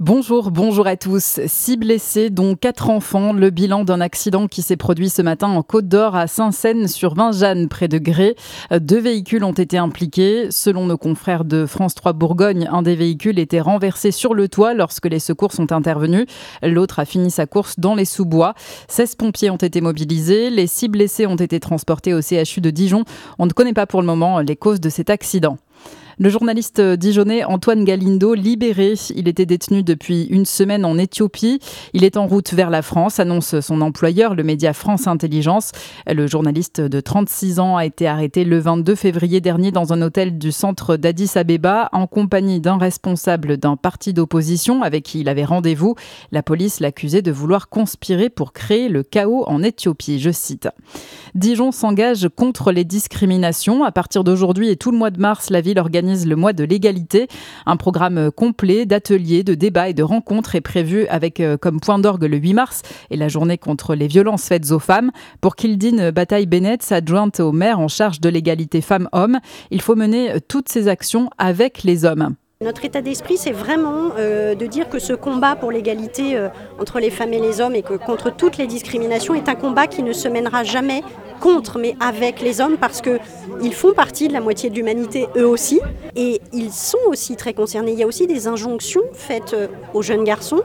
Bonjour, bonjour à tous. Six blessés, dont quatre enfants. Le bilan d'un accident qui s'est produit ce matin en Côte d'Or à Saint-Seine-sur-Vingeanne, près de Gré. Deux véhicules ont été impliqués. Selon nos confrères de France 3 Bourgogne, un des véhicules était renversé sur le toit lorsque les secours sont intervenus. L'autre a fini sa course dans les sous-bois. 16 pompiers ont été mobilisés. Les six blessés ont été transportés au CHU de Dijon. On ne connaît pas pour le moment les causes de cet accident. Le journaliste dijonnais Antoine Galindo libéré. Il était détenu depuis une semaine en Éthiopie. Il est en route vers la France, annonce son employeur, le média France Intelligence. Le journaliste de 36 ans a été arrêté le 22 février dernier dans un hôtel du centre d'Addis Abeba en compagnie d'un responsable d'un parti d'opposition avec qui il avait rendez-vous. La police l'accusait de vouloir conspirer pour créer le chaos en Éthiopie. Je cite. Dijon s'engage contre les discriminations. À partir d'aujourd'hui et tout le mois de mars, la ville organise le mois de l'égalité. Un programme complet d'ateliers, de débats et de rencontres est prévu avec euh, comme point d'orgue le 8 mars et la journée contre les violences faites aux femmes. Pour Kildine Bataille-Bennett, adjointe au maire en charge de l'égalité femmes-hommes, il faut mener toutes ces actions avec les hommes. Notre état d'esprit, c'est vraiment euh, de dire que ce combat pour l'égalité euh, entre les femmes et les hommes et que contre toutes les discriminations est un combat qui ne se mènera jamais contre, mais avec les hommes parce qu'ils font partie de la moitié de l'humanité eux aussi et ils sont aussi très concernés. Il y a aussi des injonctions faites euh, aux jeunes garçons,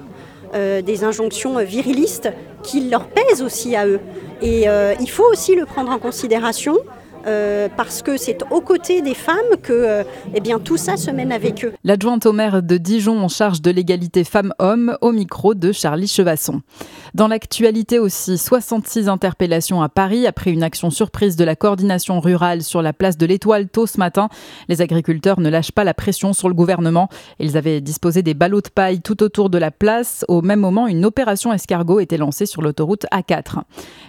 des injonctions virilistes qui leur pèsent aussi à eux. Et il faut aussi le prendre en considération. Euh, parce que c'est aux côtés des femmes que euh, eh bien, tout ça se mène avec eux. L'adjointe au maire de Dijon en charge de l'égalité femmes-hommes au micro de Charlie Chevasson. Dans l'actualité aussi, 66 interpellations à Paris après une action surprise de la coordination rurale sur la place de l'Étoile tôt ce matin. Les agriculteurs ne lâchent pas la pression sur le gouvernement. Ils avaient disposé des ballots de paille tout autour de la place. Au même moment, une opération escargot était lancée sur l'autoroute A4.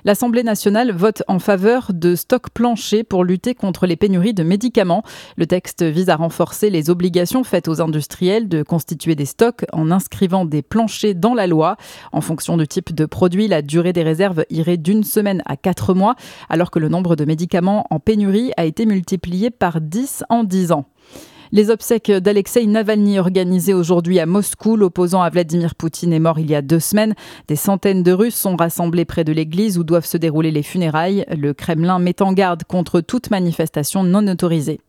L'Assemblée nationale vote en faveur de stocks planchers pour lutter contre les pénuries de médicaments. Le texte vise à renforcer les obligations faites aux industriels de constituer des stocks en inscrivant des planchers dans la loi. En fonction du type de produit, la durée des réserves irait d'une semaine à quatre mois, alors que le nombre de médicaments en pénurie a été multiplié par 10 en 10 ans. Les obsèques d'Alexei Navalny organisées aujourd'hui à Moscou, l'opposant à Vladimir Poutine est mort il y a deux semaines. Des centaines de Russes sont rassemblés près de l'église où doivent se dérouler les funérailles. Le Kremlin met en garde contre toute manifestation non autorisée.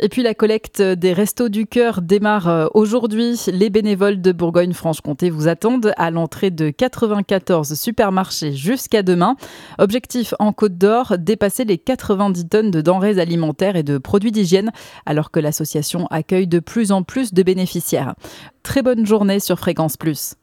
Et puis la collecte des Restos du Cœur démarre euh, aujourd'hui. Les bénévoles de Bourgogne-Franche-Comté vous attendent à l'entrée de 94 supermarchés jusqu'à demain. Objectif en Côte d'Or, dépasser les 90 tonnes de denrées alimentaires et de produits d'hygiène, alors que l'association accueille de plus en plus de bénéficiaires. Très bonne journée sur Fréquence Plus.